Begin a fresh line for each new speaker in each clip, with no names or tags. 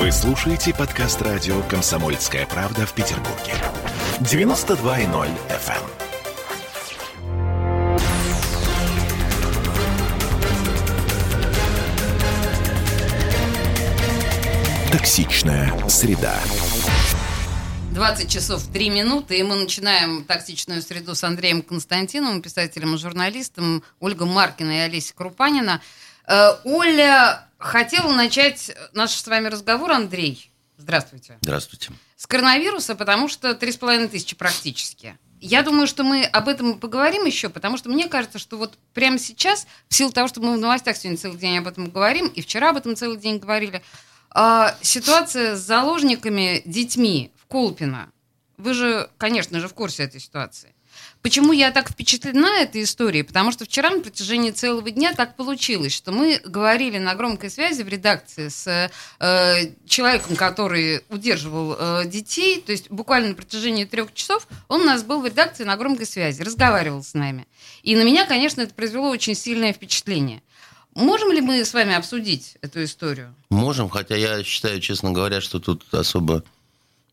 Вы слушаете подкаст радио «Комсомольская правда» в Петербурге. 92.0 FM. Токсичная среда.
20 часов 3 минуты, и мы начинаем «Токсичную среду» с Андреем Константиновым, писателем и журналистом, Ольга Маркина и Олеся Крупанина. Э, Оля хотела начать наш с вами разговор, Андрей. Здравствуйте.
Здравствуйте.
С коронавируса, потому что 3,5 тысячи практически. Я думаю, что мы об этом поговорим еще, потому что мне кажется, что вот прямо сейчас, в силу того, что мы в новостях сегодня целый день об этом говорим, и вчера об этом целый день говорили, а, ситуация с заложниками, детьми в Колпино. Вы же, конечно же, в курсе этой ситуации. Почему я так впечатлена этой историей? Потому что вчера на протяжении целого дня так получилось, что мы говорили на громкой связи в редакции с э, человеком, который удерживал э, детей, то есть буквально на протяжении трех часов он у нас был в редакции на громкой связи, разговаривал с нами. И на меня, конечно, это произвело очень сильное впечатление. Можем ли мы с вами обсудить эту историю?
Можем, хотя я считаю, честно говоря, что тут особо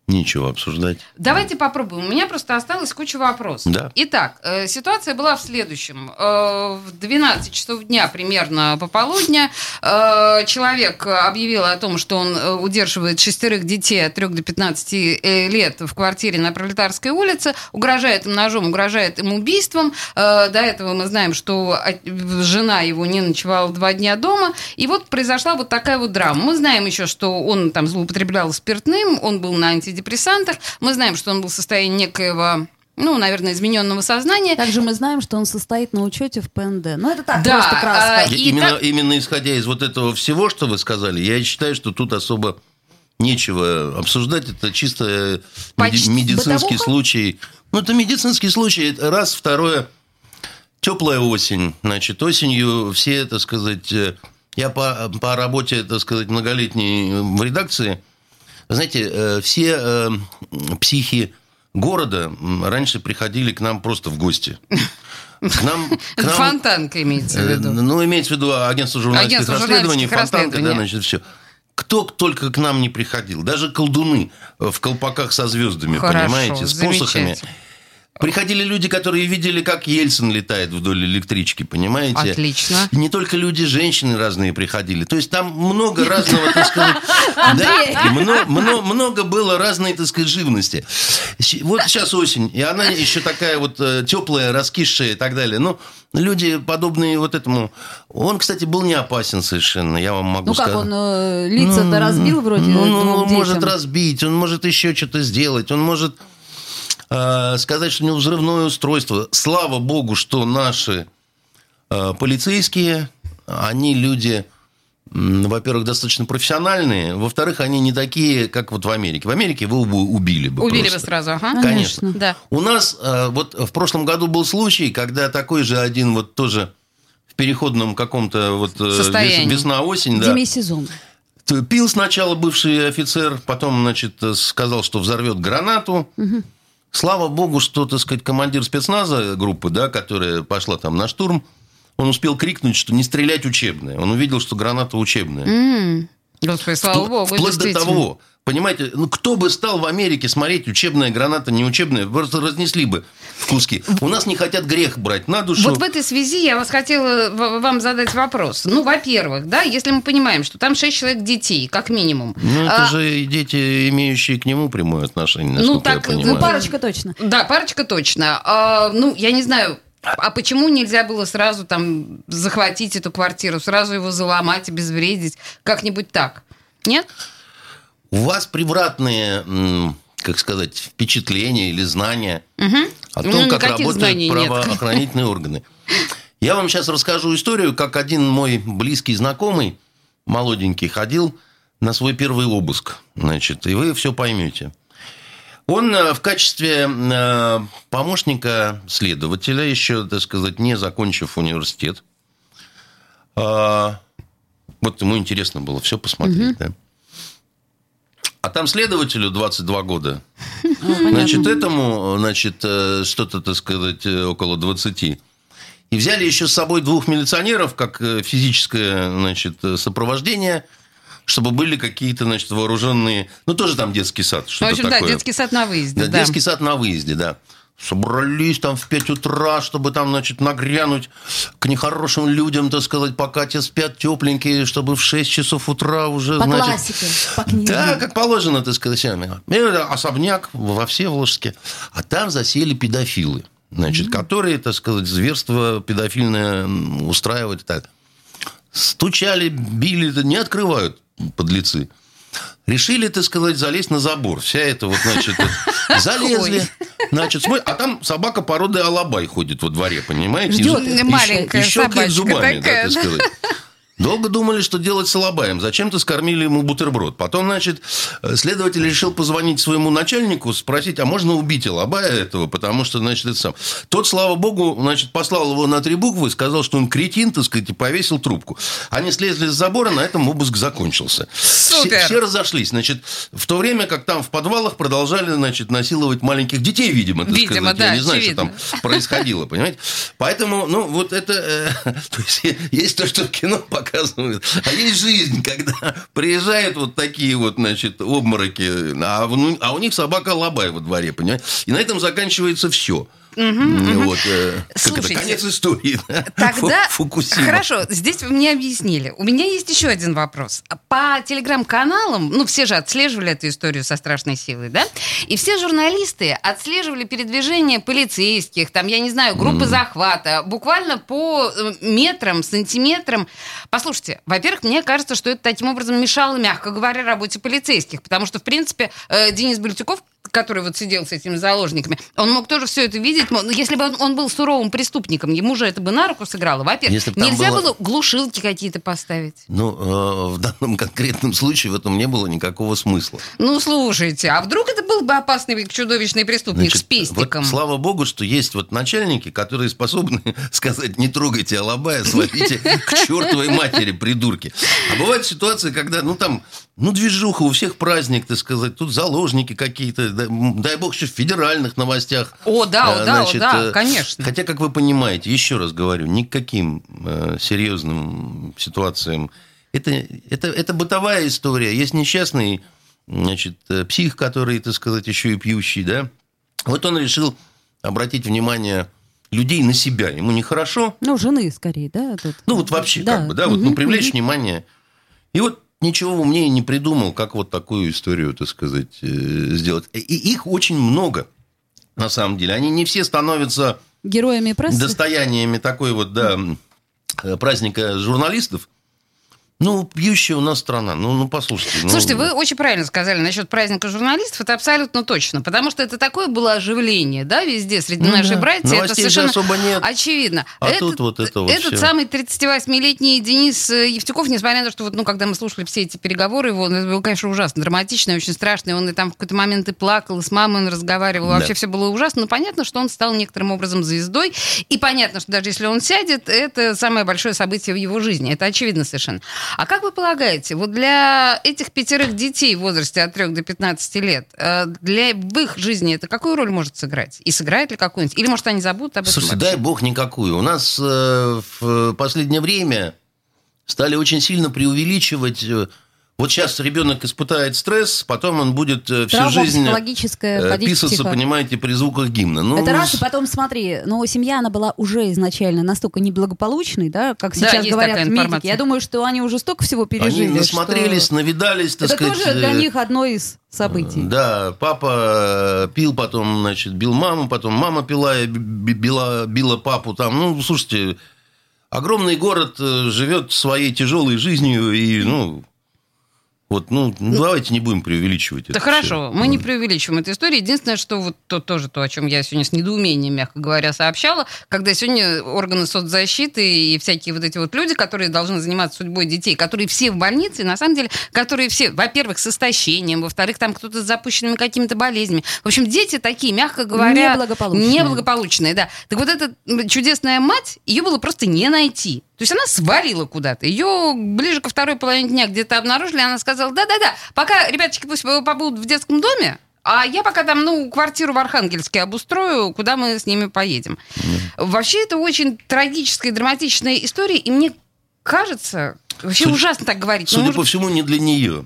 Нечего обсуждать.
Давайте попробуем. У меня просто осталась куча вопросов.
Да.
Итак, э, ситуация была в следующем. Э, в 12 часов дня, примерно пополудня, э, человек объявил о том, что он э, удерживает шестерых детей от 3 до 15 э, лет в квартире на Пролетарской улице, угрожает им ножом, угрожает им убийством. Э, до этого мы знаем, что жена его не ночевала два дня дома. И вот произошла вот такая вот драма. Мы знаем еще, что он там злоупотреблял спиртным, он был на антидепрессантах, антидепрессантах. Мы знаем, что он был в состоянии некоего ну, наверное, измененного сознания.
Также мы знаем, что он состоит на учете в ПНД. Ну, это так, да, просто краска.
А, именно, так... именно исходя из вот этого всего, что вы сказали, я считаю, что тут особо нечего обсуждать. Это чисто Почти медицинский бытовуха? случай. Ну, это медицинский случай. Раз, второе. Теплая осень. Значит, осенью все, так сказать... Э, я по, по работе, так сказать, многолетней в редакции – знаете, э, все э, психи города раньше приходили к нам просто в гости.
К нам, к нам, Фонтанка имеется в э, виду.
Ну, имеется в виду агентство журналистских агентство расследований, Фонтанка, да, значит, все. Кто только к нам не приходил, даже колдуны в колпаках со звездами, Хорошо, понимаете, с посохами. Приходили люди, которые видели, как Ельцин летает вдоль электрички, понимаете?
Отлично.
Не только люди, женщины разные приходили. То есть там много разного, так сказать... много, было разной, так сказать, живности. Вот сейчас осень, и она еще такая вот э, теплая, раскисшая и так далее. Ну, люди, подобные вот этому... Он, кстати, был не опасен совершенно, я вам могу сказать.
Ну, как он э, лица-то ну, разбил вроде Ну,
он может разбить, он может еще что-то сделать, он может сказать, что у него взрывное устройство. Слава богу, что наши э, полицейские, они люди, во-первых, достаточно профессиональные, во-вторых, они не такие, как вот в Америке. В Америке вы убили бы
Убили
просто.
бы сразу, ага.
Конечно. Да. У нас э, вот в прошлом году был случай, когда такой же один вот тоже в переходном каком-то вот весна-осень.
Да, сезон.
Пил сначала бывший офицер, потом, значит, сказал, что взорвет гранату. Угу. Слава богу, что, так сказать, командир спецназа группы, да, которая пошла там на штурм, он успел крикнуть, что не стрелять учебное. Он увидел, что граната учебная.
Mm. Господи, слава Впло- богу,
Вплоть до того, Понимаете, ну кто бы стал в Америке смотреть учебная граната, не учебная, просто разнесли бы в куски. У нас не хотят грех брать на душу.
Вот в этой связи я вас хотела вам задать вопрос. Ну, во-первых, да, если мы понимаем, что там шесть человек детей, как минимум.
Ну, это а... же дети, имеющие к нему прямое отношение, ну, так.
Ну, парочка точно.
Да, парочка точно. А, ну, я не знаю, а почему нельзя было сразу там захватить эту квартиру, сразу его заломать, обезвредить, как-нибудь так? Нет?
У вас превратные, как сказать, впечатления или знания угу. о том, ну, как работают правоохранительные нет. органы. Я вам сейчас расскажу историю, как один мой близкий знакомый, молоденький, ходил на свой первый обыск. Значит, и вы все поймете. Он э, в качестве э, помощника следователя, еще, так сказать, не закончив университет, а, вот ему интересно было все посмотреть, угу. да. А там следователю 22 года. Ну, значит, этому, значит, э, что-то, так сказать, э, около 20. И взяли еще с собой двух милиционеров, как э, физическое, значит, сопровождение. чтобы были какие-то, значит, вооруженные... Ну, тоже там детский сад. Что-то
в общем,
такое.
да, детский сад на выезде.
Да,
да,
детский сад на выезде, да. Собрались там в 5 утра, чтобы там, значит, нагрянуть к нехорошим людям, так сказать, пока те спят тепленькие, чтобы в 6 часов утра уже,
по
значит...
классике, по книге.
Да, как положено, так сказать. Особняк во Всеволожске. А там засели педофилы, значит, mm-hmm. которые, так сказать, зверство педофильное устраивают и так. Стучали, били, не открывают подлецы. Решили, так сказать, залезть на забор. Вся эта вот, значит, залезли. Значит, смотри, а там собака породы алабай ходит во дворе, понимаете?
Ждет маленькая
и щелкает зубами,
такая,
да, так сказать. Долго думали, что делать с Алабаем. Зачем-то скормили ему бутерброд. Потом, значит, следователь решил позвонить своему начальнику, спросить, а можно убить Алабая этого? Потому что, значит, это сам. Тот, слава богу, значит, послал его на три буквы, сказал, что он кретин, так сказать, и повесил трубку. Они слезли с забора, на этом обыск закончился.
Супер.
Все, все разошлись. Значит, в то время, как там в подвалах продолжали, значит, насиловать маленьких детей, видимо, так
видимо,
сказать.
Да,
Я не знаю,
очевидно.
что там происходило, понимаете? Поэтому, ну, вот это... Э, то есть, есть то, что кино показывают, А есть жизнь, когда приезжают вот такие вот, значит, обмороки, а, ну, а у них собака лабай во дворе, понимаете? И на этом заканчивается все. Угу, вот, э,
Слушайте,
это, конец истории.
Тогда,
Фукусима.
хорошо, здесь вы мне объяснили. У меня есть еще один вопрос. По телеграм-каналам, ну, все же отслеживали эту историю со страшной силой, да? И все журналисты отслеживали передвижение полицейских, там, я не знаю, группы mm. захвата, буквально по э, метрам, сантиметрам. Послушайте, во-первых, мне кажется, что это таким образом мешало, мягко говоря, работе полицейских, потому что, в принципе, э, Денис Бельтюков который вот сидел с этими заложниками, он мог тоже все это видеть. Если бы он, он был суровым преступником, ему же это бы на руку сыграло. Во-первых, нельзя было... было глушилки какие-то поставить.
Ну, э, в данном конкретном случае в этом не было никакого смысла.
Ну, слушайте, а вдруг это был бы опасный чудовищный преступник
Значит,
с пестиком?
Вот, слава богу, что есть вот начальники, которые способны сказать, не трогайте Алабая, свалите к чертовой матери, придурки. А бывают ситуации, когда, ну, там, ну, движуха, у всех праздник, так сказать, тут заложники какие-то, дай бог, еще в федеральных новостях.
О, да, о, да, Значит, о, да, конечно.
Хотя, как вы понимаете, еще раз говорю, никаким э, серьезным ситуациям. Это, это, это бытовая история. Есть несчастный значит, э, псих, который, так сказать, еще и пьющий, да. Вот он решил обратить внимание людей на себя. Ему нехорошо.
Ну, жены скорее, да? Тут.
Ну, вот вообще, да. как бы, да, вот, ну, привлечь внимание. И вот ничего умнее не придумал, как вот такую историю, так сказать, э, сделать. И их очень много, на самом деле. Они не все становятся...
Героями прессы?
Достояниями такой вот, да, праздника журналистов. Ну, пьющая у нас страна. Ну, ну послушайте. Ну...
Слушайте, вы очень правильно сказали насчет праздника журналистов. Это абсолютно точно. Потому что это такое было оживление, да, везде, среди ну, нашей да. братья.
Новостей
это совершенно
особо нет.
очевидно.
А
этот,
тут вот это вот
Этот
все.
самый 38-летний Денис э, Евтюков, несмотря на то, что вот, ну, когда мы слушали все эти переговоры его, это было, конечно, ужасно драматично, очень страшно. И он и там в какой-то момент и плакал, и с мамой он разговаривал. Да. Вообще все было ужасно. Но понятно, что он стал некоторым образом звездой. И понятно, что даже если он сядет, это самое большое событие в его жизни. Это очевидно совершенно. А как вы полагаете, вот для этих пятерых детей в возрасте от 3 до 15 лет, э, для в их жизни это какую роль может сыграть? И сыграет ли какую-нибудь? Или, может, они забудут об этом
Слушайте,
вообще?
дай бог никакую. У нас э, в последнее время стали очень сильно преувеличивать э, вот сейчас ребенок испытает стресс, потом он будет э, всю
Травма
жизнь
психологическая,
писаться,
тихо.
понимаете, при звуках гимна. Ну,
Это раз, и потом смотри, ну, семья, она была уже изначально настолько неблагополучной, да, как
Да,
сейчас говорят медики. Я думаю, что они уже столько всего пережили.
они насмотрелись,
что...
навидались, так
Это
сказать.
тоже для
э,
них одно из событий.
Да, папа пил, потом, значит, бил маму, потом мама пила, и би- била, била папу там. Ну, слушайте, огромный город э, живет своей тяжелой жизнью, и, ну, вот, ну, ну, давайте не будем преувеличивать
Да
это
хорошо,
всё.
мы не преувеличиваем эту историю. Единственное, что вот то, тоже то, о чем я сегодня с недоумением, мягко говоря, сообщала, когда сегодня органы соцзащиты и всякие вот эти вот люди, которые должны заниматься судьбой детей, которые все в больнице, на самом деле, которые все, во-первых, с истощением, во-вторых, там кто-то с запущенными какими-то болезнями. В общем, дети такие, мягко говоря...
Неблагополучные.
Неблагополучные, да. Так вот эта чудесная мать, ее было просто не найти. То есть она свалила куда-то. Ее ближе ко второй половине дня где-то обнаружили, она сказала, да-да-да, пока ребяточки пусть побудут в детском доме, а я пока там, ну, квартиру в Архангельске обустрою, куда мы с ними поедем. Вообще, это очень трагическая и драматичная история, и мне кажется, вообще Судя, ужасно так говорить.
Судя может... по всему, не для нее.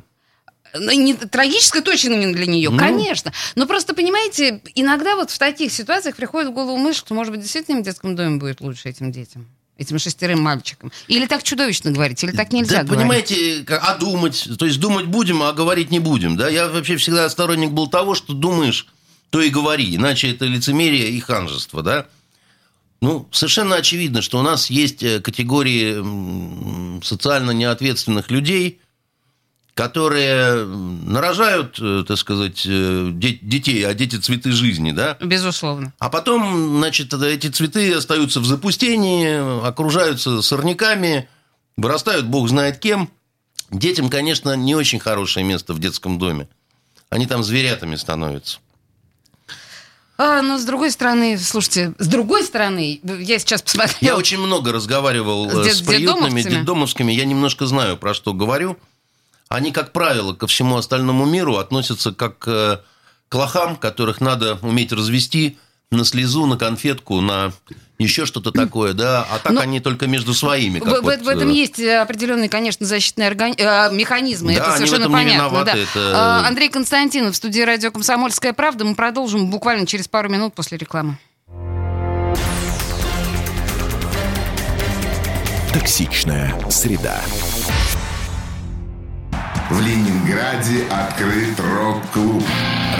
Ну, не, трагическое точно не для нее, ну. конечно. Но просто, понимаете, иногда вот в таких ситуациях приходит в голову мысль, что, может быть, действительно в детском доме будет лучше этим детям этим шестерым мальчикам? Или так чудовищно говорить, или так нельзя
да, говорить? понимаете, а думать, то есть думать будем, а говорить не будем, да? Я вообще всегда сторонник был того, что думаешь, то и говори, иначе это лицемерие и ханжество, да? Ну, совершенно очевидно, что у нас есть э, категории социально неответственных людей, которые нарожают, э, так сказать, э, детей, а дети цветы жизни, да?
Безусловно.
А потом, значит, эти цветы остаются в запустении, окружаются сорняками, вырастают бог знает кем. Детям, конечно, не очень хорошее место в детском доме. Они там зверятами становятся.
А, но с другой стороны, слушайте, с другой стороны, я сейчас посмотрел...
Я очень много разговаривал с, э, с приютными, детдомовскими. Я немножко знаю, про что говорю. Они, как правило, ко всему остальному миру относятся как к лохам, которых надо уметь развести на слезу, на конфетку, на еще что-то такое, да, а так Но они только между своими.
В, в,
вот,
в этом э, есть определенные, конечно, защитные органи... Э, механизмы, да, это совершенно понятно. Виноваты, да. это... А, Андрей Константинов в студии радио «Комсомольская правда». Мы продолжим буквально через пару минут после рекламы.
Токсичная среда.
В Ленинграде открыт рок-клуб.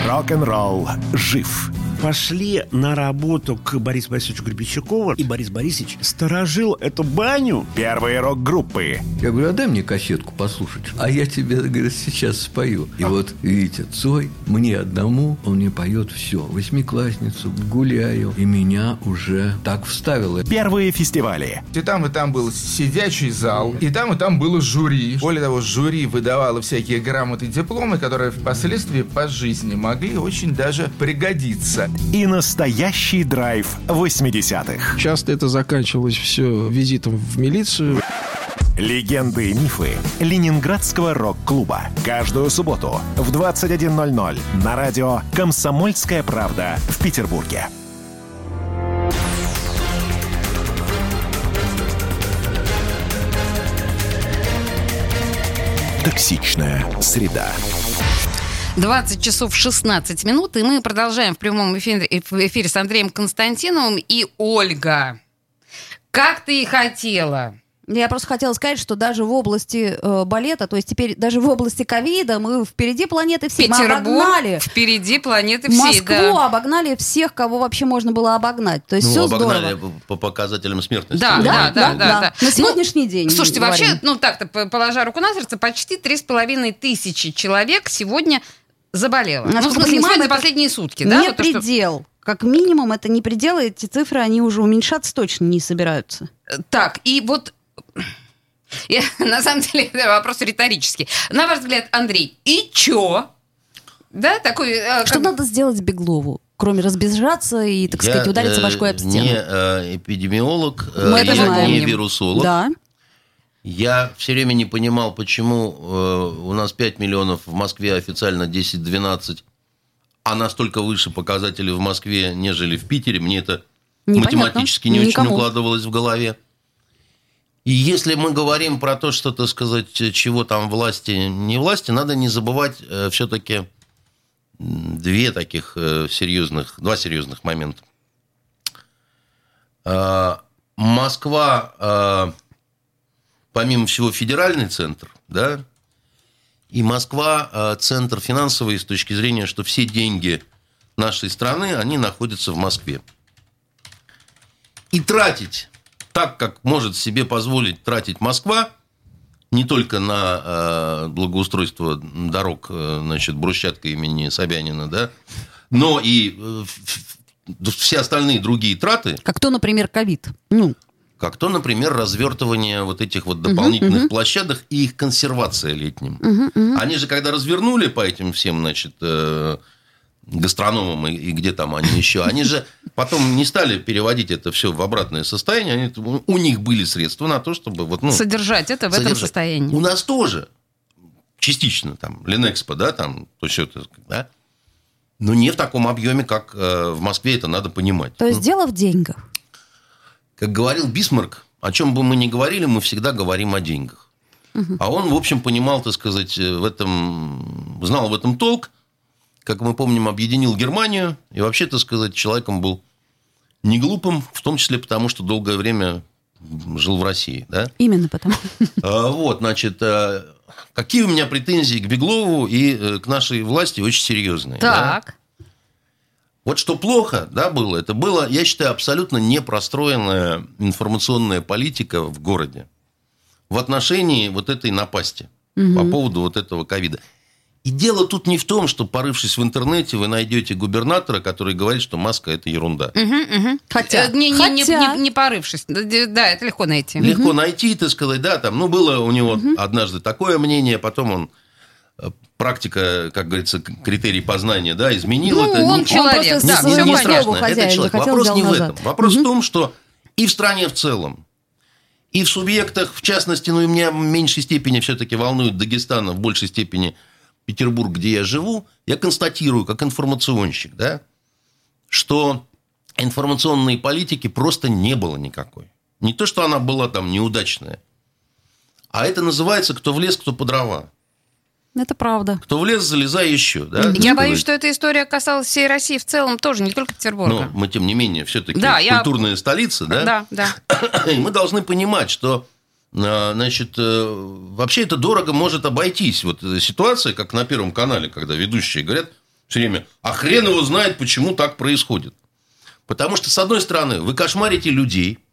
Рок-н-ролл жив
пошли на работу к Борису Борисовичу Гребенщикову, и Борис Борисович сторожил эту баню.
Первые рок-группы.
Я говорю, а дай мне кассетку послушать. А я тебе, говорит, сейчас спою. И вот, видите, Цой мне одному, он мне поет все. Восьмиклассницу, гуляю. И меня уже так вставило.
Первые фестивали.
И там, и там был сидячий зал, и там, и там было жюри. Более того, жюри выдавало всякие грамоты и дипломы, которые впоследствии по жизни могли очень даже пригодиться
и настоящий драйв 80-х.
Часто это заканчивалось все визитом в милицию.
Легенды и мифы Ленинградского рок-клуба. Каждую субботу в 21.00 на радио «Комсомольская правда» в Петербурге. Токсичная среда.
20 часов 16 минут, и мы продолжаем в прямом эфире, эфире с Андреем Константиновым и Ольга. Как ты и хотела.
Я просто хотела сказать, что даже в области э, балета, то есть теперь даже в области ковида мы впереди планеты всей.
Петербург мы обогнали. впереди планеты всей,
Москву да. обогнали всех, кого вообще можно было обогнать. То есть ну, все обогнали здорово.
по показателям смертности.
Да, да, да, да. да, да, да.
На сегодняшний ну, день.
Слушайте, говорим. вообще, ну так-то, положа руку на сердце, почти три с половиной тысячи человек сегодня заболела.
Насколько ну, в смысле,
понимаем, за последние сутки, да?
Не вот предел. То, что... Как минимум, это не предел, эти цифры, они уже уменьшаться точно не собираются.
Так, и вот... Я, на самом деле, это вопрос риторический. На ваш взгляд, Андрей, и чё? Да, такой...
Э, что как... надо сделать Беглову? кроме разбежаться и, так я, сказать, удариться башкой об стену.
не э, эпидемиолог, Мы э, это я знаем. не вирусолог.
Да.
Я все время не понимал, почему э, у нас 5 миллионов, в Москве официально 10-12, а настолько выше показатели в Москве, нежели в Питере. Мне это Непонятно. математически не Никому. очень укладывалось в голове. И если мы говорим про то, что, так сказать, чего там власти, не власти, надо не забывать э, все-таки две таких э, серьезных, два серьезных момента. Э, Москва э, помимо всего, федеральный центр, да, и Москва э, центр финансовый с точки зрения, что все деньги нашей страны, они находятся в Москве. И тратить так, как может себе позволить тратить Москва, не только на э, благоустройство дорог, э, значит, брусчатка имени Собянина, да, но и э, все остальные другие траты.
Как то, например, ковид. Ну,
как то, например, развертывание вот этих вот дополнительных uh-huh, площадок и их консервация летним. Uh-huh, Они же, когда развернули по этим всем, значит, гастрономам и, и где там они еще, они же потом не стали переводить это все в обратное состояние, они, у них были средства на то, чтобы вот, ну,
содержать это в содержать. этом состоянии.
У нас тоже частично там Ленэкспо, да, там то все это, да, но не в таком объеме, как э, в Москве, это надо понимать.
То есть ну. дело в деньгах.
Как говорил Бисмарк, о чем бы мы ни говорили, мы всегда говорим о деньгах. А он, в общем, понимал, так сказать, в этом, знал в этом толк, как мы помним, объединил Германию, и вообще, так сказать, человеком был не глупым, в том числе потому, что долгое время жил в России, да?
Именно потому.
А, вот, значит, а, какие у меня претензии к Беглову и э, к нашей власти очень серьезные.
Так.
Да? Вот что плохо, да, было, это было, я считаю, абсолютно непростроенная информационная политика в городе в отношении вот этой напасти угу. по поводу вот этого ковида. И дело тут не в том, что, порывшись в интернете, вы найдете губернатора, который говорит, что маска – это ерунда.
Угу, угу. Хотя, э, не, не, Хотя... Не, не, не порывшись. Да, это легко найти.
Легко угу. найти, так сказать, да, там, ну, было у него угу. однажды такое мнение, потом он э, практика, как говорится, критерий познания, да, изменил
ну,
это.
он человек,
он да, не, не, не страшно, это человек. Вопрос не в этом. Вопрос угу. в том, что и в стране в целом, и в субъектах, в частности, ну и меня в меньшей степени все-таки волнует Дагестан, а в большей степени Петербург, где я живу, я констатирую, как информационщик, да, что информационной политики просто не было никакой. Не то, что она была там неудачная, а это называется «кто в лес, кто по дрова».
Это правда.
Кто в лес, залезай еще. Да,
я боюсь, что эта история касалась всей России в целом тоже, не только Петербурга.
Но мы, тем не менее, все-таки да, культурная я... столица, да?
Да, да.
И мы должны понимать, что значит, э, вообще это дорого может обойтись. Вот ситуация, как на Первом канале, когда ведущие говорят все время, а хрен его знает, почему так происходит. Потому что, с одной стороны, вы кошмарите людей –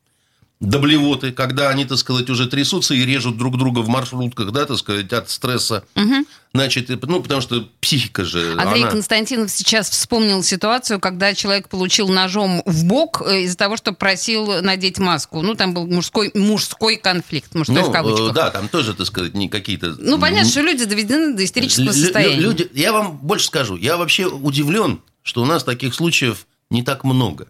до блевоты, когда они, так сказать, уже трясутся и режут друг друга в маршрутках, да, так сказать, от стресса. Угу. Значит, ну, потому что психика же...
Андрей
она...
Константинов сейчас вспомнил ситуацию, когда человек получил ножом в бок э, из-за того, что просил надеть маску. Ну, там был мужской, мужской конфликт, мужской ну, в кавычках.
Да, там тоже, так сказать, не какие-то...
Ну, понятно, что люди доведены до истерического состояния.
Люди... Я вам больше скажу. Я вообще удивлен, что у нас таких случаев не так много.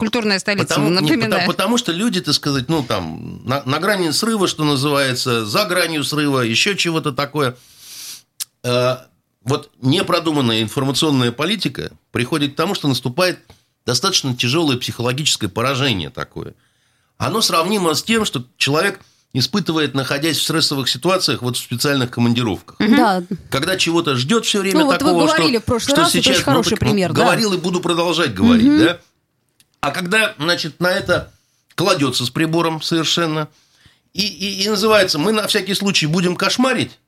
Культурная столица,
потому, напоминаю. Не, потому, потому что люди, так сказать, ну, там, на, на грани срыва, что называется, за гранью срыва, еще чего-то такое. Э, вот непродуманная информационная политика приходит к тому, что наступает достаточно тяжелое психологическое поражение такое. Оно сравнимо с тем, что человек испытывает, находясь в стрессовых ситуациях, вот в специальных командировках.
Да.
Когда чего-то ждет все время ну, такого,
вот вы говорили что, в прошлый что раз, сейчас, это очень хороший ну, пример.
Да. Говорил и буду продолжать говорить, угу. да? А когда, значит, на это кладется с прибором совершенно, и, и, и называется, мы на всякий случай будем кошмарить,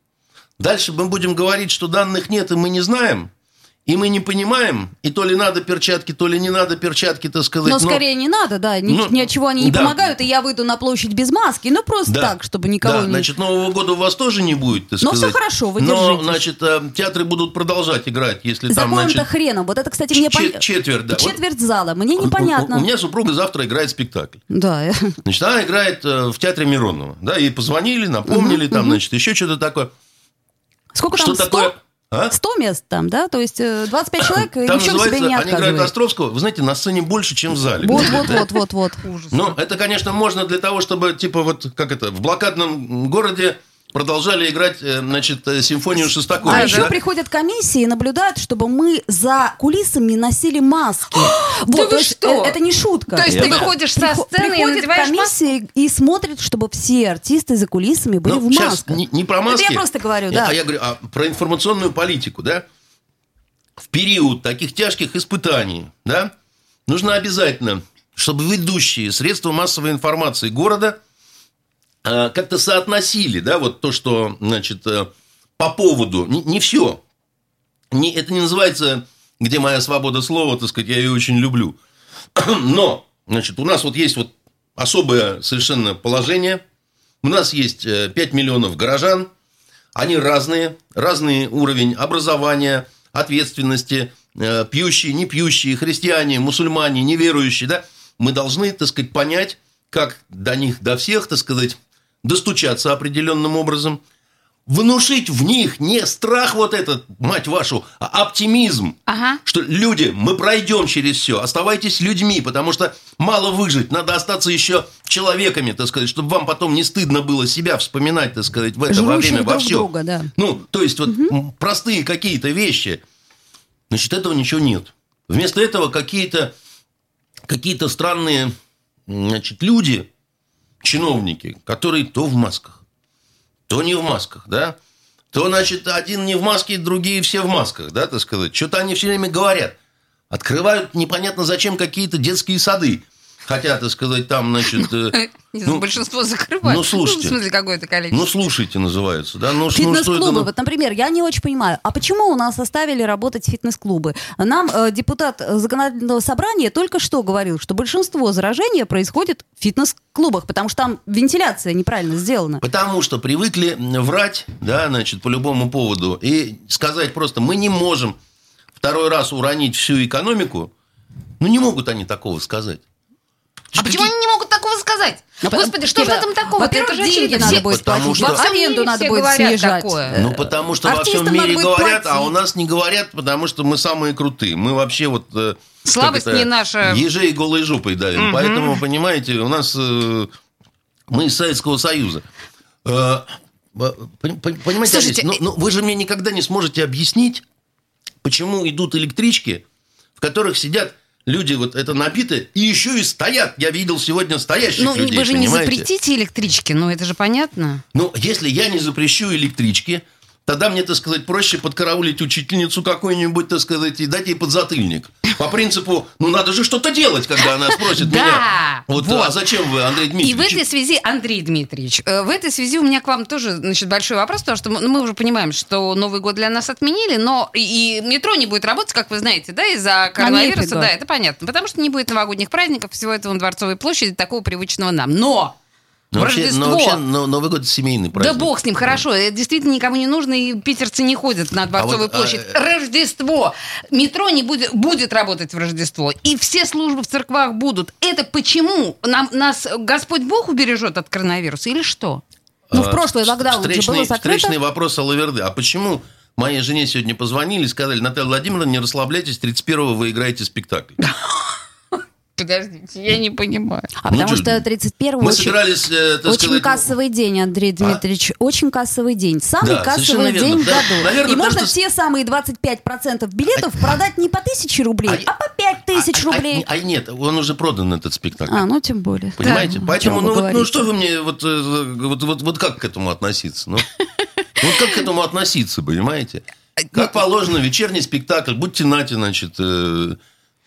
дальше мы будем говорить, что данных нет, и мы не знаем – и мы не понимаем, и то ли надо перчатки, то ли не надо перчатки, так сказать.
Но, но... скорее не надо, да. Ни, ну, ни от чего они не да. помогают, и я выйду на площадь без маски. Ну, просто да. так, чтобы никого да. не...
значит, Нового года у вас тоже не будет, так
Но
сказать.
все хорошо, вы
Но, значит, э, театры будут продолжать играть, если
За
там, значит...
хреном. Вот это, кстати, мне
понятно. Четверть, да.
Четверть зала. Мне непонятно.
У, у, у меня супруга завтра играет спектакль.
Да.
Значит, она играет э, в театре Миронова. Да, ей позвонили, напомнили, там, значит, еще что-то такое.
Сколько там, Что 100? такое? А? 100 мест там, да? То есть 25 э, человек
там
ни в чем себе не отказывает.
Они играют Островского, вы знаете, на сцене больше, чем в зале.
Вот, вот, вот, вот, вот.
Ну, это, конечно, можно для того, чтобы, типа, вот, как это, в блокадном городе продолжали играть, э, значит, э, симфонию Шостаковича.
А да? еще приходят комиссии и наблюдают, чтобы мы за кулисами носили маски.
вот, есть что?
Это не шутка.
То есть ты выходишь со сцены и надеваешь
комиссии и смотрят, чтобы все артисты за кулисами были ну, в масках.
Не, не про маски.
Это я просто говорю, да.
А я говорю а про информационную политику, да? В период таких тяжких испытаний, да, нужно обязательно, чтобы ведущие средства массовой информации города – Э, как-то соотносили, да, вот то, что, значит, э, по поводу, не, не все, не, это не называется, где моя свобода слова, так сказать, я ее очень люблю, но, значит, у нас вот есть вот особое совершенно положение, у нас есть 5 э, миллионов горожан, они разные, разный уровень образования, ответственности, пьющие, не пьющие, христиане, мусульмане, неверующие, да, мы должны, так сказать, понять, как до них, до всех, так сказать, достучаться определенным образом, внушить в них не страх вот этот, мать вашу, а оптимизм.
Ага.
Что люди, мы пройдем через все, оставайтесь людьми, потому что мало выжить, надо остаться еще человеками, так сказать, чтобы вам потом не стыдно было себя вспоминать, так сказать, в это
Жрущих
во время,
во
все.
Друга, да.
Ну, то есть, вот угу. простые какие-то вещи. Значит, этого ничего нет. Вместо этого какие-то какие странные значит, люди, чиновники, которые то в масках, то не в масках, да, то, значит, один не в маске, другие все в масках, да, так сказать. Что-то они все время говорят. Открывают непонятно зачем какие-то детские сады. Хотя, так сказать, там, значит... Э,
ну, большинство закрывают.
Ну, слушайте.
Ну, в смысле, какое-то количество.
Ну, слушайте, называется. Да? Ну,
фитнес-клубы, ну, это... вот, например, я не очень понимаю, а почему у нас оставили работать фитнес-клубы? Нам э, депутат законодательного собрания только что говорил, что большинство заражения происходит в фитнес-клубах, потому что там вентиляция неправильно сделана.
Потому что привыкли врать, да, значит, по любому поводу, и сказать просто, мы не можем второй раз уронить всю экономику, ну, не могут они такого сказать.
А почему они не могут такого сказать? Ну, Господи, что же в этом такого?
Во-первых, деньги надо будет платить, что... аренду надо будет снижать. Такое.
Ну, потому что Артистам во всем мире говорят, платить. а у нас не говорят, потому что мы самые крутые. Мы вообще вот...
Э, Слабость не наша.
Ежей голой жопой давим. Угу. Поэтому, понимаете, у нас... Э, мы из Советского Союза. Э, понимаете, Слушайте, Алис, ну, ну, вы же мне никогда не сможете объяснить, почему идут электрички, в которых сидят люди вот это набиты, и еще и стоят. Я видел сегодня стоящих
ну,
людей,
вы же
понимаете?
не запретите электрички, ну это же понятно.
Ну, если я не запрещу электрички, Тогда мне, так сказать, проще подкараулить учительницу какую-нибудь, так сказать, и дать ей подзатыльник. По принципу, ну надо же что-то делать, когда она спросит меня. Вот, а зачем вы, Андрей Дмитриевич?
И в этой связи, Андрей Дмитриевич, э, в этой связи у меня к вам тоже, значит, большой вопрос, потому что мы уже понимаем, что Новый год для нас отменили, но и метро не будет работать, как вы знаете, да, из-за коронавируса, да, это понятно, потому что не будет новогодних праздников, всего этого на Дворцовой площади, такого привычного нам. Но
но ну, вообще, но ну, вообще но Новый год семейный праздник.
Да бог с ним, хорошо. Это действительно никому не нужно, и питерцы не ходят на Дворцовую а вот, площадь. А... Рождество. Метро не будет, будет работать в Рождество. И все службы в церквах будут. Это почему? Нам, нас Господь Бог убережет от коронавируса или что?
Ну, в прошлый локдаун
встречный, было закрыто. Встречный вопрос о Лаверды. А почему моей жене сегодня позвонили и сказали, Наталья Владимировна, не расслабляйтесь, 31-го вы играете спектакль.
Подождите, я не понимаю.
А ну, потому что 31
мы очень, собирались, э,
очень сказать... кассовый день, Андрей а? Дмитриевич. А? Очень кассовый день. Самый да, кассовый день да. в году. Наверное, И можно что... те самые 25% билетов а... продать не по 1000 рублей, а, а по 5000 а, а, рублей.
А, а, а нет, он уже продан, этот спектакль.
А, ну тем более.
Понимаете? Да. Поэтому, ну, вот, ну что вы мне, вот, э, вот, вот, вот как к этому относиться? Ну, вот как к этому относиться, понимаете? Как положено, вечерний спектакль, будьте нати, значит, э,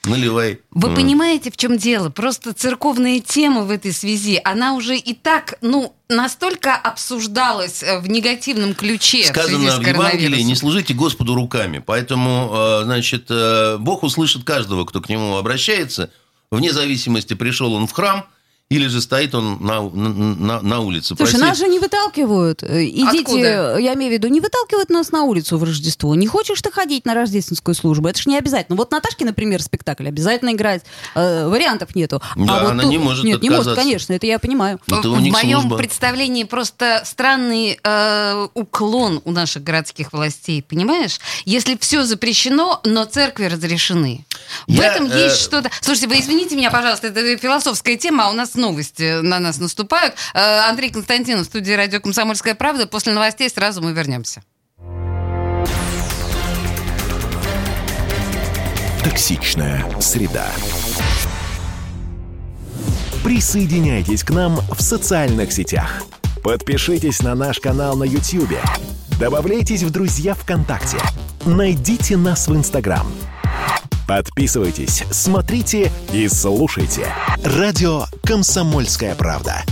Наливай.
Вы mm. понимаете, в чем дело? Просто церковная тема в этой связи, она уже и так, ну, настолько обсуждалась э, в негативном ключе.
Сказано в, в Евангелии, не служите Господу руками. Поэтому, э, значит, э, Бог услышит каждого, кто к нему обращается, вне зависимости, пришел он в храм – или же стоит он на, на, на улице.
Слушай, Прости. нас же не выталкивают. Э, идите, Откуда? я имею в виду, не выталкивают нас на улицу в Рождество. Не хочешь ты ходить на рождественскую службу? Это же не обязательно. Вот Наташке, например, спектакль обязательно играть. Э, вариантов нету.
Да,
а вот
она
тут...
не может
Нет,
отказаться.
не может, конечно, это я понимаю.
Это в моем служба. представлении просто странный э, уклон у наших городских властей, понимаешь? Если все запрещено, но церкви разрешены. Я, в этом э... есть что-то... Слушайте, вы извините меня, пожалуйста, это философская тема, а у нас новости на нас наступают. Э, Андрей Константинов в студии радио «Комсомольская правда». После новостей сразу мы вернемся.
Токсичная среда. Присоединяйтесь к нам в социальных сетях. Подпишитесь на наш канал на YouTube. Добавляйтесь в друзья ВКонтакте. Найдите нас в Инстаграм – Подписывайтесь, смотрите и слушайте. Радио «Комсомольская правда».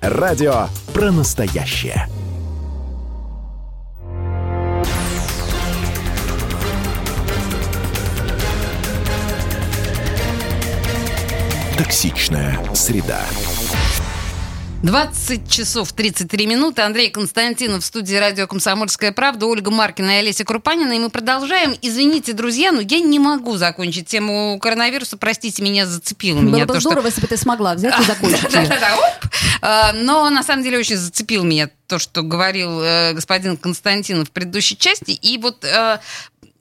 Радио про настоящее. Токсичная среда.
20 часов 33 минуты. Андрей Константинов в студии радио «Комсомольская правда», Ольга Маркина и Олеся Крупанина. И мы продолжаем. Извините, друзья, но я не могу закончить тему коронавируса. Простите, меня зацепило.
Было
меня
бы
то,
здорово,
что...
если бы ты смогла взять и закончить
а, Но на самом деле очень зацепил меня то, что говорил э, господин Константинов в предыдущей части. И вот э,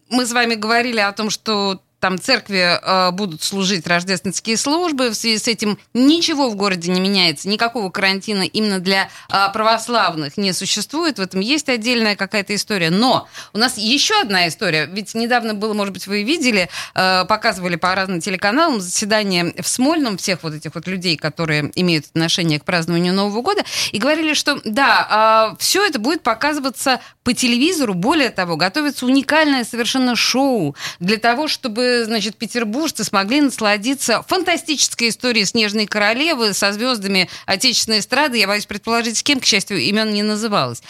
мы с вами говорили о том, что там церкви э, будут служить рождественские службы. В связи с этим ничего в городе не меняется, никакого карантина именно для э, православных не существует. В этом есть отдельная какая-то история. Но у нас еще одна история. Ведь недавно было, может быть, вы видели, э, показывали по разным телеканалам заседание в Смольном всех вот этих вот людей, которые имеют отношение к празднованию Нового года, и говорили, что да, э, все это будет показываться по телевизору. Более того, готовится уникальное совершенно шоу для того, чтобы, значит, петербуржцы смогли насладиться фантастической историей Снежной королевы со звездами отечественной эстрады. Я боюсь предположить, с кем, к счастью, имен не называлось.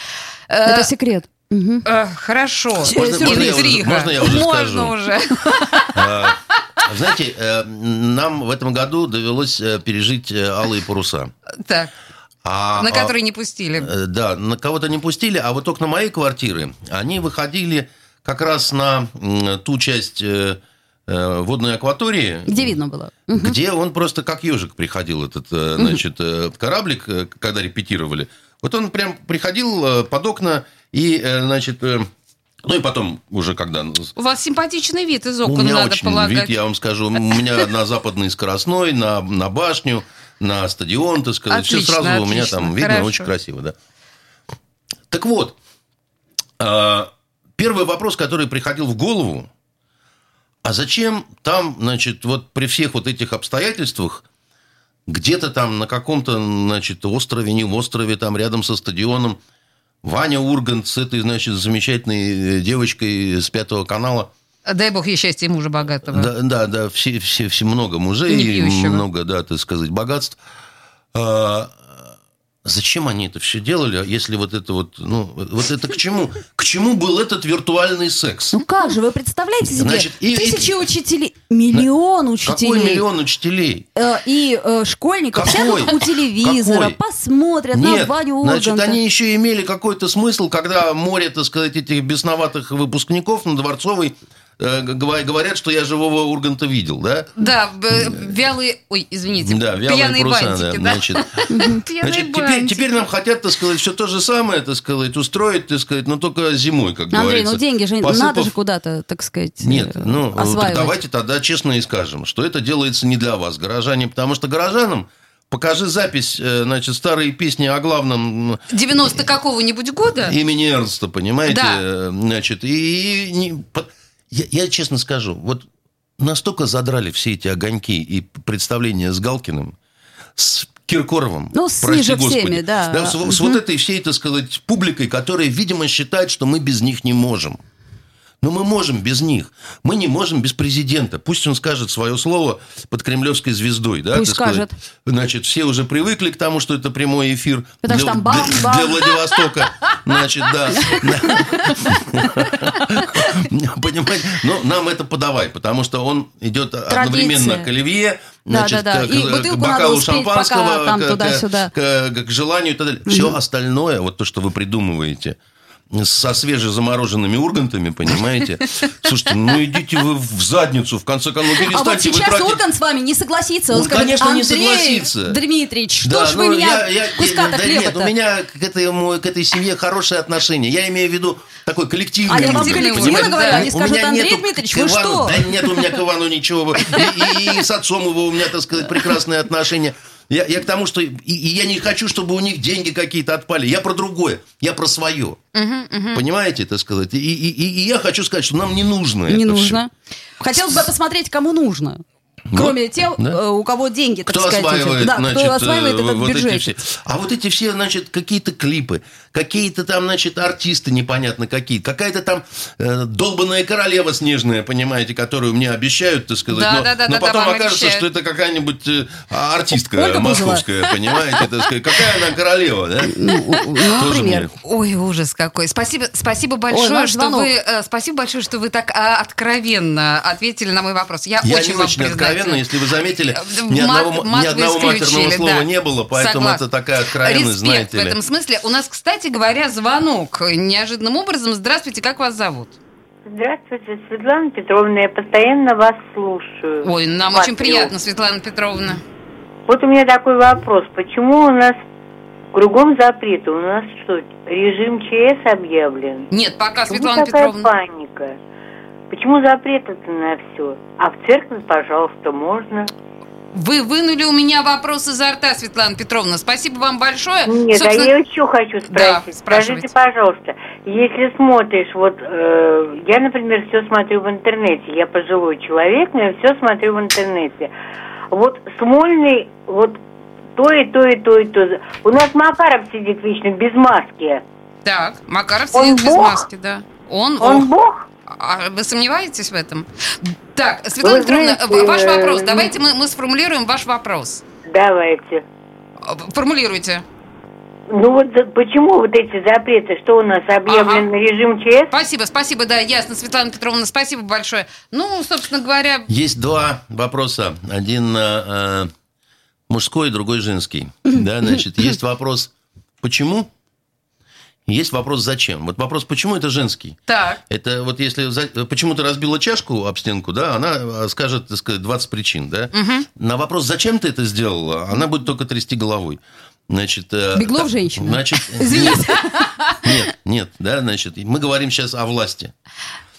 Это э, секрет.
Угу. Хорошо.
Можно, можно, я уже, можно я уже
можно
скажу?
уже.
А, знаете, э, нам в этом году довелось э, пережить алые паруса.
Так. А, на а, которые не пустили.
Да, на кого-то не пустили, а вот только на моей квартиры они выходили как раз на ту часть водной акватории.
Где видно было.
Где он просто как ежик приходил, этот, значит, кораблик, когда репетировали. Вот он прям приходил под окна и, э, значит, э, ну и потом уже когда...
У вас симпатичный вид из окон,
У меня
надо
очень
полагать.
вид, я вам скажу. У меня на западный скоростной, на, на башню, на стадион, так сказать.
Отлично,
Все сразу
отлично,
у меня там видно,
хорошо.
очень красиво, да. Так вот, а, первый вопрос, который приходил в голову, а зачем там, значит, вот при всех вот этих обстоятельствах где-то там на каком-то, значит, острове, не в острове, там рядом со стадионом, Ваня Ургант с этой, значит, замечательной э, девочкой с Пятого канала.
Дай бог ей счастья мужа богатого.
Да, да, да все, все, все много мужей, много, да, так сказать, богатств. А, Зачем они это все делали, если вот это вот, ну, вот это к чему? К чему был этот виртуальный секс?
Ну как же, вы представляете себе? Значит, и, Тысячи и, учителей, миллион учителей.
Какой миллион учителей?
Э, и э, школьников
Какой?
сядут у телевизора,
Какой?
посмотрят
Нет,
на Ваню Урганта.
значит, они еще имели какой-то смысл, когда море, так сказать, этих бесноватых выпускников на Дворцовой говорят, что я живого Урганта видел, да?
Да, вялые, ой, извините,
да, вялые
пьяные
паруса,
бантики,
да.
да?
Значит, значит теперь, теперь нам хотят, так сказать, все то же самое, так сказать, устроить, так сказать, но только зимой, как
Андрей,
говорится.
ну деньги же
Посыпав...
надо же куда-то, так сказать,
Нет, ну,
осваивать.
давайте тогда честно и скажем, что это делается не для вас, горожане, потому что горожанам Покажи запись, э, значит, старые песни о главном...
90 какого-нибудь года?
Имени Эрнста, понимаете?
Да.
Э, значит, и... я, я честно скажу, вот настолько задрали все эти огоньки и представления с Галкиным, с Киркоровым.
Ну, с ниже всеми, да.
да с, угу. с вот этой всей, так сказать, публикой, которая, видимо, считает, что мы без них не можем. Но мы можем без них. Мы не можем без президента. Пусть он скажет свое слово под кремлевской звездой. Да,
Пусть скажет.
Сказать. Значит, все уже привыкли к тому, что это прямой эфир
Потому
для,
что там бам,
для,
бам.
для Владивостока. Значит, да. Понимаете? Но нам это подавай, потому что он идет одновременно к Оливье, значит,
да, да.
К, к бокалу шампанского, к, к, к желанию и так далее. Все остальное, вот то, что вы придумываете, со свежезамороженными ургантами, понимаете? Слушайте, ну идите вы в задницу, в конце концов, ну
А вот сейчас
тратить...
Ургант с вами не согласится. Он
Ну,
скажет,
конечно, не
Андрей
согласится.
Дмитриевич, что
Да,
ж
ну,
вы меня
я- я-
куска-то
да нет, у меня к этой, мо- к этой семье хорошие отношения. Я имею в виду такой коллективный
А я вам коллективно говорю, они скажут, Андрей
нету
Дмитриевич, вы
Ивану-
что?
Да нет у меня к Ивану ничего. И, и- и с отцом его у меня, так сказать, прекрасные отношения. Я, я к тому, что и, и я не хочу, чтобы у них деньги какие-то отпали. Я про другое. Я про свое. Понимаете, так сказать? И, и, и, и я хочу сказать, что нам не нужно
Не
это
нужно. Хотелось бы посмотреть, кому нужно. Кроме тех,
да.
э, у кого деньги, так
Кто
сказать,
осваивает,
эти- да,
значит,
кто осваивает
э,
этот
вот эти
бюджет.
все. А вот эти все, значит, какие-то клипы, какие-то там, значит, артисты непонятно какие, какая-то там э, долбанная королева снежная, понимаете, которую мне обещают, так сказать,
Да,
но,
да, да,
но
да,
потом
вам
окажется,
обещают.
что это какая-нибудь э, артистка
Ольга Бузова.
московская, понимаете, так сказать, какая она королева, да?
Ну,
Тоже
например.
Ой, ужас какой. Спасибо, спасибо большое, что вы, э, спасибо большое, что вы так а, откровенно ответили на мой вопрос. Я, очень вам признательна.
Откровенно, если вы заметили,
Э,
ни
мат-
одного,
мат
ни одного матерного слова
да.
не было, поэтому
Согласна.
это такая откровенность,
Респект
знаете
в
ли.
этом смысле. У нас, кстати говоря, звонок неожиданным образом. Здравствуйте, как вас зовут?
Здравствуйте, Светлана Петровна, я постоянно вас слушаю.
Ой, нам
Вас
очень
и-
приятно, Светлана Петровна.
Вот у меня такой вопрос. Почему у нас кругом запреты? У нас что, режим ЧС объявлен?
Нет, пока,
Почему
Светлана
такая
Петровна.
паника? Почему запрет это на все? А в церковь, пожалуйста, можно.
Вы вынули у меня вопрос изо рта, Светлана Петровна. Спасибо вам большое.
Нет, Собственно... а я еще хочу спросить. Да, Скажите, пожалуйста, если смотришь, вот э, я, например, все смотрю в интернете. Я пожилой человек, но я все смотрю в интернете. Вот Смольный, вот то и то, и то, и то. У нас Макаров сидит вечно без маски.
Так, Макаров сидит Он без бог? маски, да. Он,
Он бог?
А вы сомневаетесь в этом? Так, Светлана Петровна, ваш вопрос. Давайте мы, мы сформулируем ваш вопрос.
Давайте.
Формулируйте.
Ну вот почему вот эти запреты, что у нас объявлен ага. режим ЧС?
Спасибо, спасибо, да, ясно, Светлана Петровна, спасибо большое. Ну, собственно говоря...
Есть два вопроса. Один э, мужской, другой женский. Да, значит, есть вопрос, почему есть вопрос «зачем?». Вот вопрос «почему?» – это женский.
Так.
Это вот если почему ты разбила чашку об стенку, да, она э, скажет, так сказать, 20 причин, да. Угу. На вопрос «зачем ты это сделала?», она будет только трясти головой. Значит,
э, Беглов женщина.
Значит, Извините. Нет, нет, да, значит, мы говорим сейчас о власти.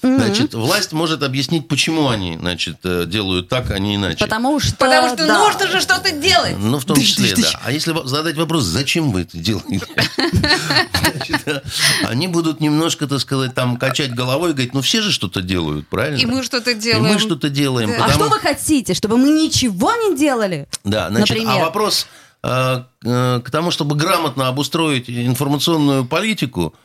Значит, власть может объяснить, почему они, значит, э, делают так, а не иначе.
Потому что...
Потому что да. нужно же что-то делать.
Ну, в том числе, да. А если задать вопрос, зачем вы это делаете? Значит, они будут немножко, так сказать, там качать головой и говорить, ну, все же что-то делают, правильно?
И мы что-то делаем.
И мы что-то делаем.
Да. Потому... А что вы хотите? Чтобы мы ничего не делали?
Да, значит, а Например? а вопрос э, э, к тому, чтобы грамотно обустроить информационную политику,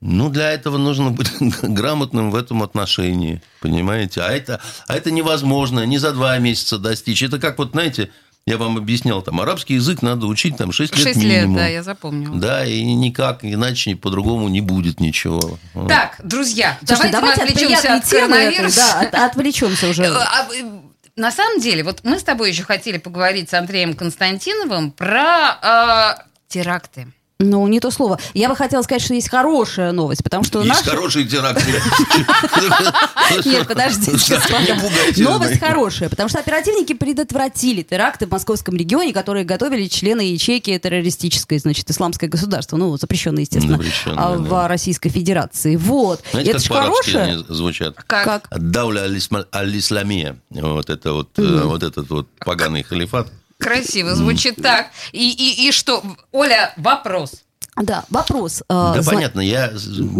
ну, для этого нужно быть грамотным в этом отношении, понимаете? А это, а это невозможно не за два месяца достичь. Это как вот, знаете, я вам объяснял, там, арабский язык надо учить там 6 лет 6 минимум. лет,
да, я запомнил.
Да, и никак, иначе по-другому не будет ничего.
Так, друзья, Слушайте, давайте, давайте мы отвлечемся от коронавируса.
Да, от, отвлечемся уже. А,
на самом деле, вот мы с тобой еще хотели поговорить с Андреем Константиновым про э, теракты.
Ну, не то слово. Я бы хотела сказать, что есть хорошая новость, потому что...
Есть наши... хорошие теракты.
Нет, подождите. Новость хорошая, потому что оперативники предотвратили теракты в московском регионе, которые готовили члены ячейки террористической, значит, исламское государство, ну, запрещенное, естественно, а, в Российской Федерации. Вот.
Знаете, это как хорошее. звучат?
Как?
Дауля аль-Исламия. Вот это вот, э, вот этот вот поганый халифат.
Красиво звучит так. И, и, и что? Оля, вопрос.
Да, вопрос.
Э, да, Зна... понятно, я...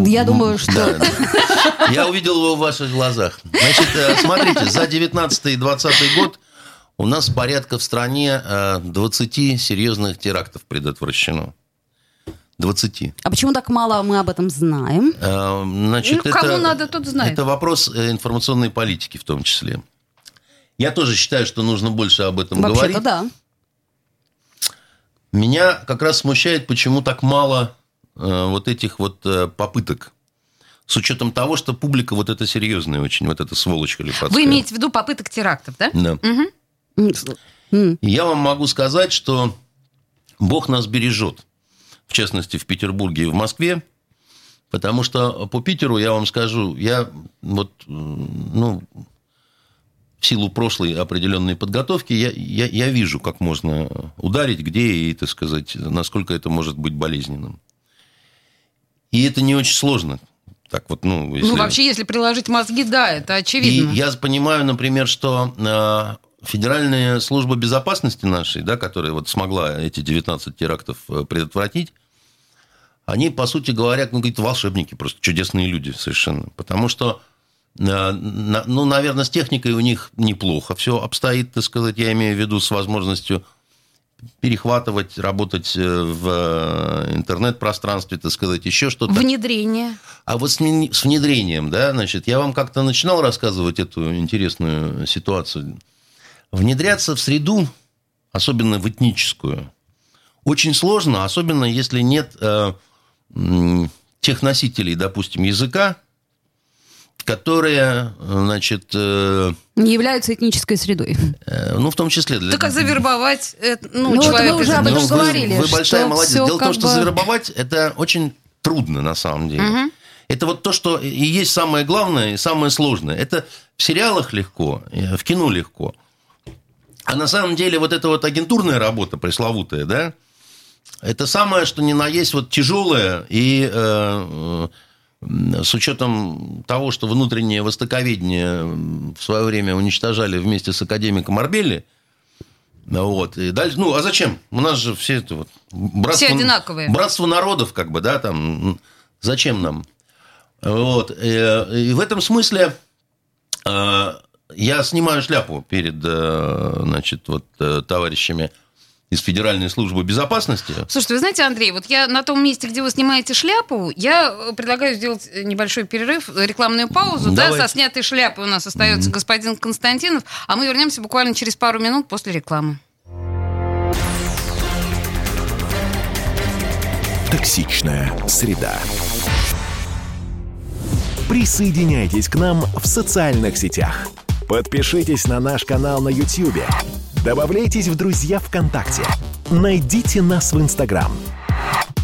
Я думаю, что... Да,
да. Я увидел его в ваших глазах. Значит, э, смотрите, за 19 и 20 год у нас порядка в стране 20 э, серьезных терактов предотвращено. 20.
А почему так мало мы об этом знаем?
Значит,
ну, кому это, надо, тот знает.
Это вопрос информационной политики в том числе. Я тоже считаю, что нужно больше об этом
Вообще-то
говорить.
да.
Меня как раз смущает, почему так мало э, вот этих вот э, попыток. С учетом того, что публика вот это серьезная очень, вот эта сволочь халифатская.
Вы имеете в виду попыток терактов, да?
Да. Угу. Я вам могу сказать, что Бог нас бережет. В частности, в Петербурге и в Москве. Потому что по Питеру, я вам скажу, я вот, ну, в силу прошлой определенной подготовки я, я, я вижу, как можно ударить, где и, так сказать, насколько это может быть болезненным. И это не очень сложно. Так вот, ну,
если... ну, вообще, если приложить мозги, да, это очевидно.
И я понимаю, например, что э, Федеральная служба безопасности нашей, да, которая вот смогла эти 19 терактов э, предотвратить, они, по сути говоря, ну, говорит, волшебники, просто чудесные люди совершенно. Потому что ну, наверное, с техникой у них неплохо все обстоит, так сказать, я имею в виду с возможностью перехватывать, работать э, в э, интернет-пространстве, так сказать, еще что-то.
Внедрение.
А вот с внедрением, да, значит, я вам как-то начинал рассказывать эту интересную ситуацию. Внедряться в среду, особенно в этническую, очень сложно, особенно если нет э, тех носителей, допустим, языка, которые, значит... Э,
не являются этнической средой.
Э, ну, в том числе.
Для... Так а завербовать ну, ну человека...
вы уже об этом ну, говорили.
Вы, вы большая молодец. Дело в том, бы... что завербовать это очень трудно на самом деле. Угу. Это вот то, что и есть самое главное и самое сложное. Это в сериалах легко, в кино легко. А на самом деле вот эта вот агентурная работа пресловутая, да, это самое, что ни на есть вот тяжелое и э, с учетом того, что внутреннее востоковедение в свое время уничтожали вместе с академиком Арбелли, вот. И дальше, ну, а зачем? У нас же все это вот...
Братство, все одинаковые.
Братство народов, как бы, да, там... Зачем нам? Вот. И, и в этом смысле э, я снимаю шляпу перед, э, значит, вот э, товарищами из Федеральной службы безопасности.
Слушайте, вы знаете, Андрей, вот я на том месте, где вы снимаете шляпу, я предлагаю сделать небольшой перерыв, рекламную паузу, Давайте. да, со снятой шляпой у нас остается mm-hmm. господин Константинов, а мы вернемся буквально через пару минут после рекламы.
Токсичная среда. Присоединяйтесь к нам в социальных сетях. Подпишитесь на наш канал на YouTube Добавляйтесь в друзья ВКонтакте. Найдите нас в Инстаграм.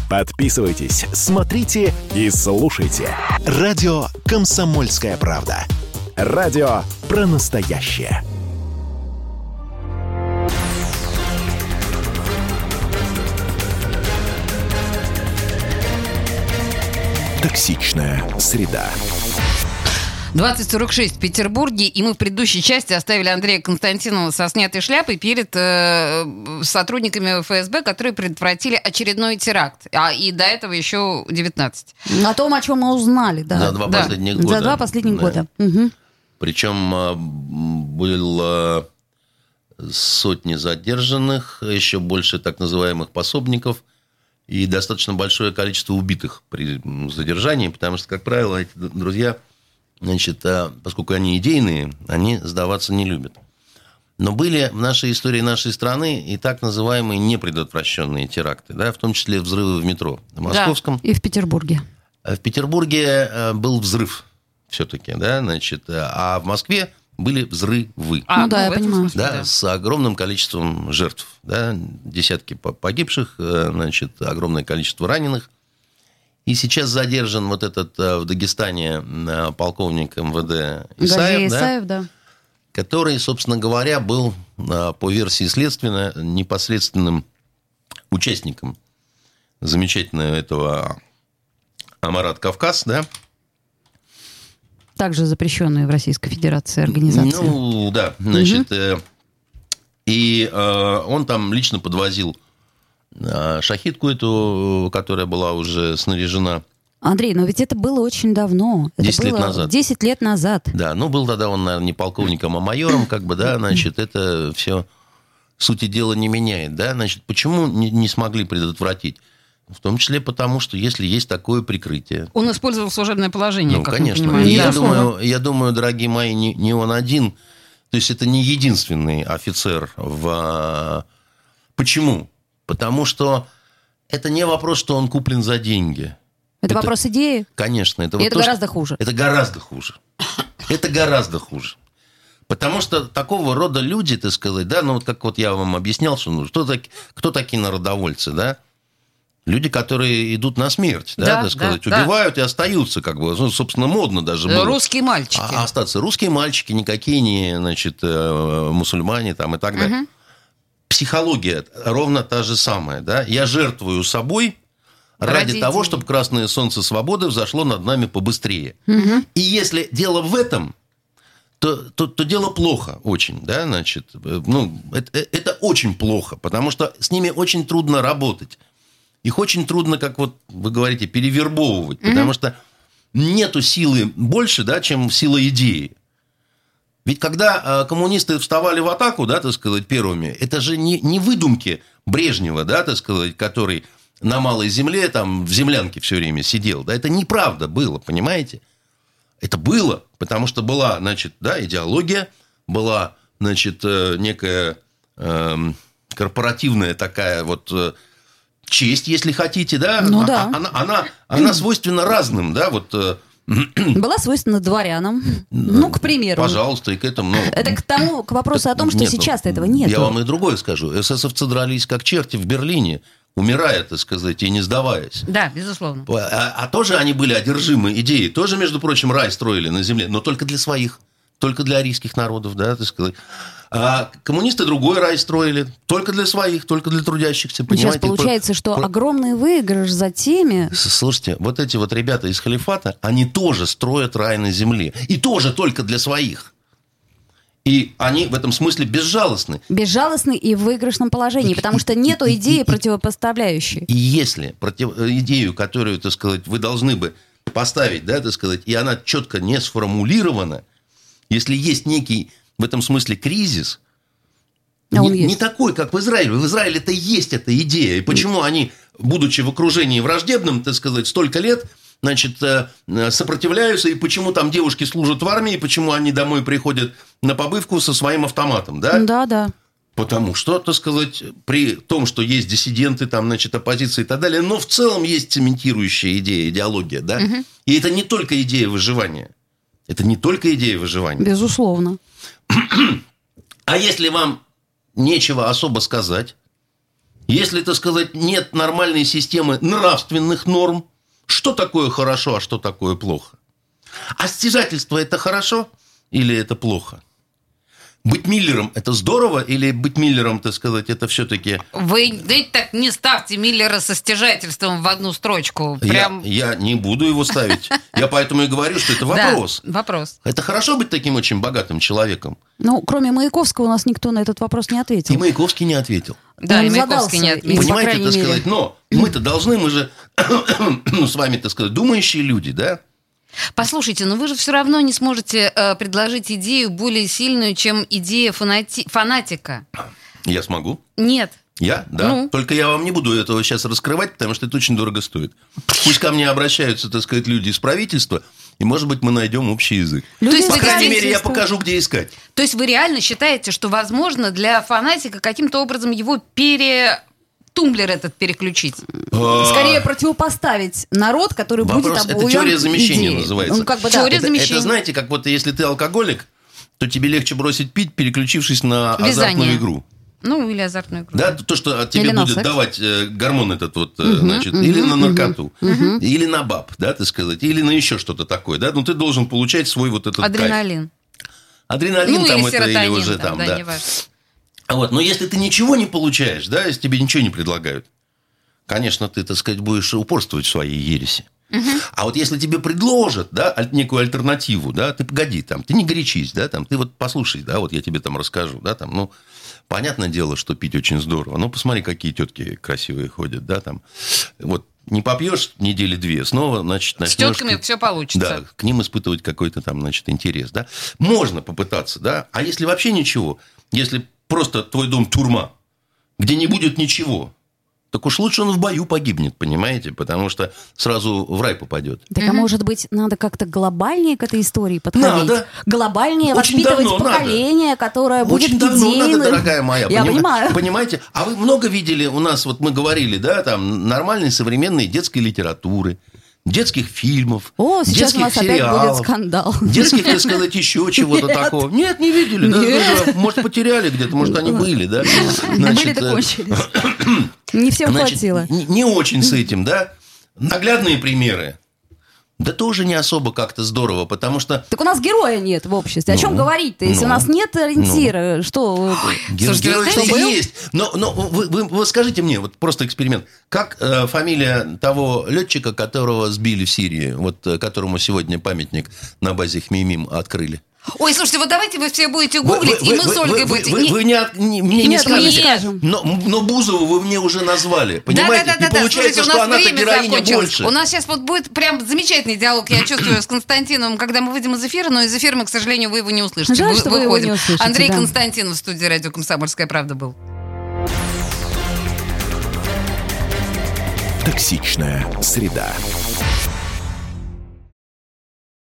Подписывайтесь, смотрите и слушайте. Радио «Комсомольская правда». Радио про настоящее. Токсичная среда.
2046 в Петербурге, и мы в предыдущей части оставили Андрея Константинова со снятой шляпой перед э, сотрудниками ФСБ, которые предотвратили очередной теракт. А и до этого еще 19.
О том, о чем мы узнали, да.
За два да. последних года.
За два последних да. года. Угу.
Причем э, было сотни задержанных, еще больше так называемых пособников и достаточно большое количество убитых при задержании, потому что, как правило, эти друзья значит, а поскольку они идейные, они сдаваться не любят. Но были в нашей истории нашей страны и так называемые непредотвращенные теракты, да, в том числе взрывы в метро. В Московском.
Да, и в Петербурге.
В Петербурге э, был взрыв все-таки, да, значит, а в Москве были взрывы.
А, ну да, ну, я понимаю.
Да, да, с огромным количеством жертв, да, десятки погибших, э, значит, огромное количество раненых. И сейчас задержан вот этот э, в Дагестане э, полковник МВД Исаев, да, Исаев да, который, собственно говоря, был э, по версии следствия непосредственным участником замечательного этого Амарат Кавказ, да,
также запрещенная в Российской Федерации организация.
Ну, да, значит, угу. и он там лично подвозил шахидку эту, которая была уже снаряжена.
Андрей, но ведь это было очень давно. Это
10 лет назад.
10 лет назад.
Да, ну был тогда он, наверное, не полковником, а майором, как бы, да, значит, это все сути дела не меняет, да, значит, почему не, не смогли предотвратить? В том числе потому, что если есть такое прикрытие...
Он использовал служебное положение,
ну,
как
конечно.
мы
И я, думаю, я думаю, дорогие мои, не, не он один. То есть это не единственный офицер в... Почему? Потому что это не вопрос, что он куплен за деньги.
Это, это вопрос идеи?
Конечно.
Это, вот это то, гораздо что... хуже.
Это гораздо хуже. Это гораздо хуже. Потому что такого рода люди, так сказать, да, ну вот как вот я вам объяснял, что ну, что так, кто такие народовольцы, да? Люди, которые идут на смерть, да, да так сказать, да, убивают да. и остаются, как бы, ну, собственно, модно даже было.
Русские мальчики.
А, остаться. Русские мальчики, никакие не, значит, э, мусульмане там и так далее. Угу психология ровно та же самая. Да? Я жертвую собой ради Родители. того, чтобы красное солнце свободы взошло над нами побыстрее. Угу. И если дело в этом, то, то, то дело плохо очень, да, значит, ну, это, это очень плохо, потому что с ними очень трудно работать. Их очень трудно, как вот вы говорите, перевербовывать, угу. потому что нету силы больше, да, чем сила идеи. Ведь когда э, коммунисты вставали в атаку, да, так сказать, первыми, это же не, не выдумки Брежнева, да, так сказать, который на малой земле, там, в землянке все время сидел. Да, это неправда было, понимаете? Это было, потому что была, значит, да, идеология, была, значит, э, некая э, корпоративная такая вот э, честь, если хотите, да?
Ну, а, да.
Она, она, она свойственна разным, да, вот
была свойственна дворянам. Ну, к примеру.
Пожалуйста, и к этому. Ну,
это к тому, к вопросу о том, что нет, сейчас этого нет.
Я вам и другое скажу. ССовцы дрались как черти в Берлине, умирая, так сказать, и не сдаваясь.
Да, безусловно.
А, а тоже они были одержимы идеей. Тоже, между прочим, рай строили на земле, но только для своих. Только для арийских народов, да, так сказать. А коммунисты другой рай строили, только для своих, только для трудящихся,
понимаете? Сейчас получается, что Про... огромный выигрыш за теми...
Слушайте, вот эти вот ребята из халифата, они тоже строят рай на земле. И тоже только для своих. И они в этом смысле безжалостны.
Безжалостны и в выигрышном положении, потому что нет идеи противопоставляющей.
И если против... идею, которую, так сказать, вы должны бы поставить, да, так сказать, и она четко не сформулирована, если есть некий в этом смысле кризис, а не, не такой, как в Израиле. В Израиле-то есть эта идея. И почему они, будучи в окружении враждебным, так сказать, столько лет, значит, э, сопротивляются, и почему там девушки служат в армии, и почему они домой приходят на побывку со своим автоматом, да?
Да, да.
Потому что, так сказать, при том, что есть диссиденты, там, значит, оппозиция и так далее, но в целом есть цементирующая идея, идеология, да? Угу. И это не только идея выживания. Это не только идея выживания.
Безусловно.
А если вам нечего особо сказать, если, так сказать, нет нормальной системы нравственных норм, что такое хорошо, а что такое плохо? А стяжательство – это хорошо или это плохо? Быть Миллером – это здорово, или быть Миллером, так сказать, это все-таки...
Вы да, так не ставьте Миллера со стяжательством в одну строчку. Прям...
Я, я не буду его ставить. Я поэтому и говорю, что это вопрос.
Да, вопрос.
Это хорошо быть таким очень богатым человеком?
Ну, кроме Маяковского у нас никто на этот вопрос не ответил.
И Маяковский не ответил.
Да, Он и Маяковский не ответил.
Понимаете, так сказать, но мы-то должны, мы же ну, с вами, так сказать, думающие люди, да?
Послушайте, но вы же все равно не сможете э, предложить идею более сильную, чем идея фанати... фанатика.
Я смогу?
Нет.
Я? Да. Ну. Только я вам не буду этого сейчас раскрывать, потому что это очень дорого стоит. Пусть ко мне обращаются, так сказать, люди из правительства, и, может быть, мы найдем общий язык. Люди То есть, По крайней мере, я покажу, где искать.
То есть вы реально считаете, что возможно для фанатика каким-то образом его пере тумблер этот переключить.
А. Скорее противопоставить народ, который Вопрос, будет обуян
Это теория замещения идеей. называется.
Ну, как бы, теория
это,
замещения.
Это, знаете, как вот если ты алкоголик, то тебе легче бросить пить, переключившись на Вязание. азартную игру.
Ну, или азартную игру.
Да, то, что тебе или будет давать э, гормон этот вот, угу, значит, угу, или на наркоту, угу. или на баб, да, так сказать, или на еще что-то такое, да, ну, ты должен получать свой вот этот
Адреналин.
Кайф. Адреналин ну, там или это, или уже там, там да. да. Вот. Но если ты ничего не получаешь, да, если тебе ничего не предлагают, конечно, ты, так сказать, будешь упорствовать в своей ереси. Угу. А вот если тебе предложат, да, некую альтернативу, да, ты погоди, там, ты не горячись, да, там, ты вот послушай, да, вот я тебе там расскажу, да, там, ну, понятное дело, что пить очень здорово, но посмотри, какие тетки красивые ходят, да, там, вот не попьешь недели две, снова, значит, начнешь...
С тетками все получится.
Да, к ним испытывать какой-то там, значит, интерес, да. Можно попытаться, да, а если вообще ничего, если просто твой дом тюрьма, где не будет ничего, так уж лучше он в бою погибнет, понимаете? Потому что сразу в рай попадет.
Так, а может быть, надо как-то глобальнее к этой истории подходить? Надо. Глобальнее Очень воспитывать поколение, надо. которое будет
Очень давно
идейным.
надо, дорогая моя.
Я поним... понимаю.
Понимаете? А вы много видели у нас, вот мы говорили, да, там, нормальной современной детской литературы детских фильмов,
О, сейчас детских у нас сериалов, опять будет скандал.
Детских, так сказать, еще чего-то такого. Нет, не видели. Да, может, потеряли где-то, может, они были, да?
Были кончились. Не всем хватило.
Не очень с этим, да? Наглядные примеры. Да тоже не особо как-то здорово, потому что...
Так у нас героя нет в обществе. О ну, чем говорить-то? Если ну, у нас нет ориентира, ну. что...
Герой, герой что есть. Но, но вы, вы, вы скажите мне, вот просто эксперимент. Как э, фамилия того летчика, которого сбили в Сирии, вот э, которому сегодня памятник на базе Хмеймим открыли?
Ой, слушайте, вот давайте вы все будете гуглить, вы, вы, и мы вы, с Ольгой
вы, будете... Вы, вы, не, не, мне Нет, не скажете, не скажем. Но, но Бузову вы мне уже назвали, понимаете? Да, да, да, и да, получается, Слушайте, что она-то героиня закончилось. больше.
У нас сейчас вот будет прям замечательный диалог, я чувствую, с Константином, когда мы выйдем из эфира, но из эфира мы, к сожалению, вы его не услышите.
Жаль, вы, что выходим. Вы его не услышите,
Андрей
да.
Константинов в студии радио «Комсомольская правда» был.
Токсичная среда.